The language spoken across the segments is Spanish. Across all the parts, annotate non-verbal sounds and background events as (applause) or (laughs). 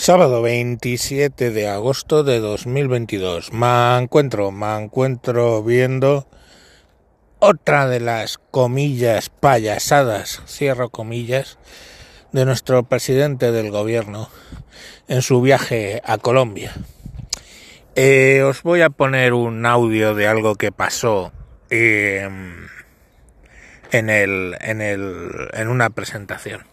Sábado 27 de agosto de 2022. Me encuentro, me encuentro viendo otra de las comillas payasadas, cierro comillas, de nuestro presidente del gobierno en su viaje a Colombia. Eh, os voy a poner un audio de algo que pasó eh, en, el, en, el, en una presentación.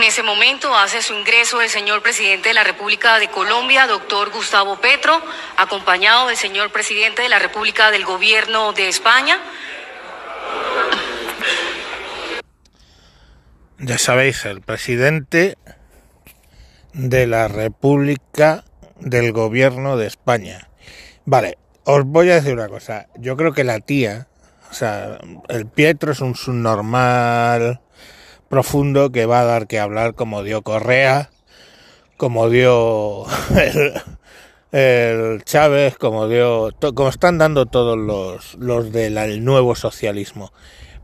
En ese momento hace su ingreso el señor presidente de la República de Colombia, doctor Gustavo Petro, acompañado del señor presidente de la República del Gobierno de España. Ya sabéis, el presidente de la República del Gobierno de España. Vale, os voy a decir una cosa. Yo creo que la tía, o sea, el Pietro es un subnormal profundo que va a dar que hablar como dio Correa, como dio (laughs) el, Chávez, como dio, como están dando todos los, los del nuevo socialismo.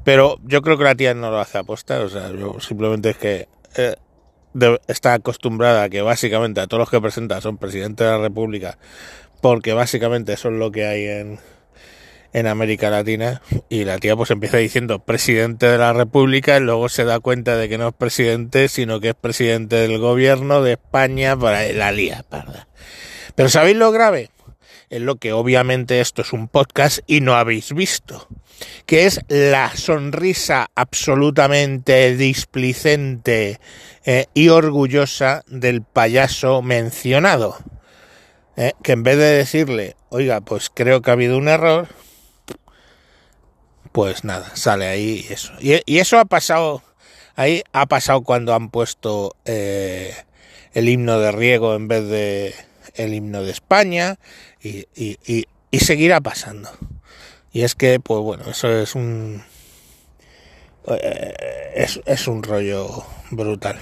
Pero yo creo que la tía no lo hace aposta, o sea, yo simplemente es que eh, está acostumbrada a que básicamente a todos los que presenta son presidentes de la República, porque básicamente eso es lo que hay en, en América Latina y la tía pues empieza diciendo presidente de la República y luego se da cuenta de que no es presidente sino que es presidente del gobierno de España para la lía parda. Pero ¿sabéis lo grave? Es lo que obviamente esto es un podcast y no habéis visto, que es la sonrisa absolutamente displicente eh, y orgullosa del payaso mencionado. Eh, que en vez de decirle, oiga, pues creo que ha habido un error, pues nada, sale ahí eso. Y, eso ha pasado, ahí ha pasado cuando han puesto eh, el himno de Riego en vez de el himno de España y, y, y, seguirá pasando. Y es que, pues bueno, eso es un... Eh, es un rollo brutal.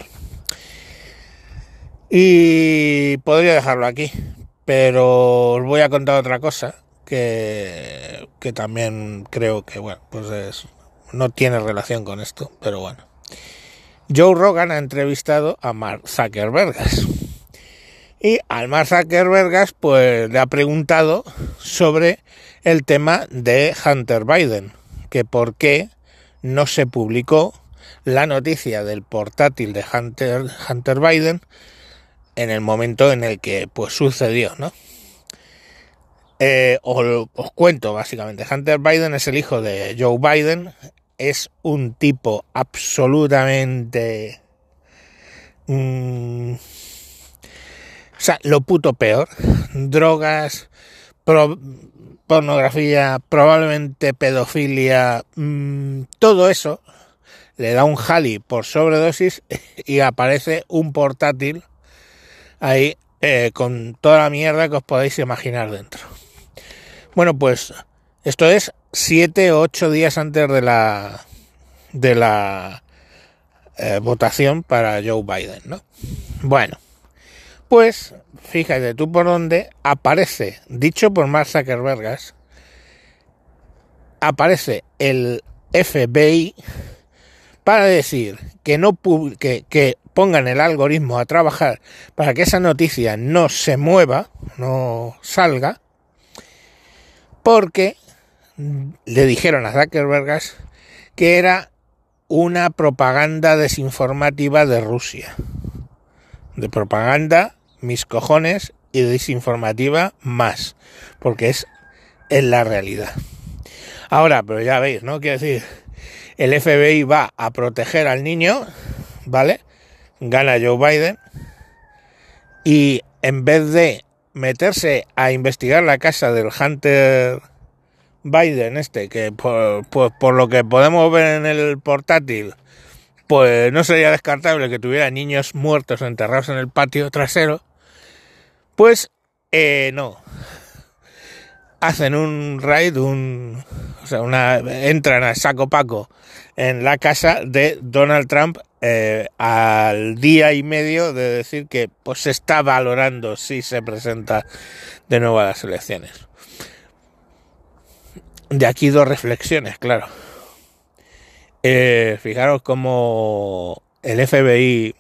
Y podría dejarlo aquí, pero os voy a contar otra cosa que, que también creo que, bueno, pues es, no tiene relación con esto, pero bueno. Joe Rogan ha entrevistado a Mark Zuckerberg. Y al Mark Zuckerberg pues le ha preguntado sobre el tema de Hunter Biden, que por qué no se publicó la noticia del portátil de Hunter, Hunter Biden en el momento en el que pues sucedió, ¿no? Eh, os, cuento básicamente. Hunter Biden es el hijo de Joe Biden. Es un tipo absolutamente... Mm, o sea, lo puto peor. Drogas, pornografía, probablemente pedofilia, mm, todo eso. Le da un jali por sobredosis (laughs) y aparece un portátil ahí eh, con toda la mierda que os podéis imaginar dentro. Bueno, pues esto es siete o ocho días antes de la de la eh, votación para Joe Biden, ¿no? Bueno, pues fíjate tú por dónde aparece, dicho por Mark Zuckerberg, aparece el FBI para decir que no que pongan el algoritmo a trabajar para que esa noticia no se mueva, no salga, porque le dijeron a Zuckerberg que era una propaganda desinformativa de Rusia. De propaganda, mis cojones, y desinformativa más, porque es en la realidad. Ahora, pero ya veis, ¿no? Quiero decir, el FBI va a proteger al niño, ¿vale? Gana Joe Biden, y en vez de meterse a investigar la casa del Hunter Biden este, que por, pues por lo que podemos ver en el portátil, pues no sería descartable que tuviera niños muertos enterrados en el patio trasero, pues eh, no. Hacen un raid, un, o sea, una, entran a saco paco en la casa de Donald Trump eh, al día y medio de decir que pues se está valorando si se presenta de nuevo a las elecciones. De aquí dos reflexiones, claro. Eh, fijaros cómo el FBI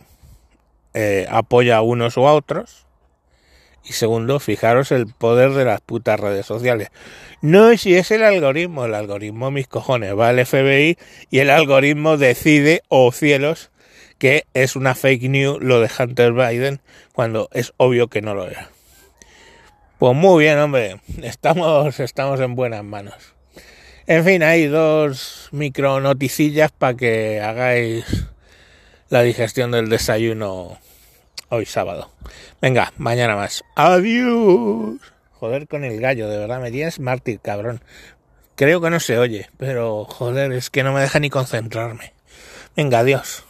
eh, apoya a unos o a otros. Y segundo, fijaros el poder de las putas redes sociales. No si es el algoritmo, el algoritmo mis cojones, va al FBI y el algoritmo decide, o oh cielos, que es una fake news lo de Hunter Biden, cuando es obvio que no lo era. Pues muy bien, hombre, (laughs) estamos, estamos en buenas manos. En fin, hay dos micro noticillas para que hagáis la digestión del desayuno hoy sábado. Venga, mañana más. Adiós. Joder con el gallo, de verdad, me tienes mártir, cabrón. Creo que no se oye, pero joder, es que no me deja ni concentrarme. Venga, adiós.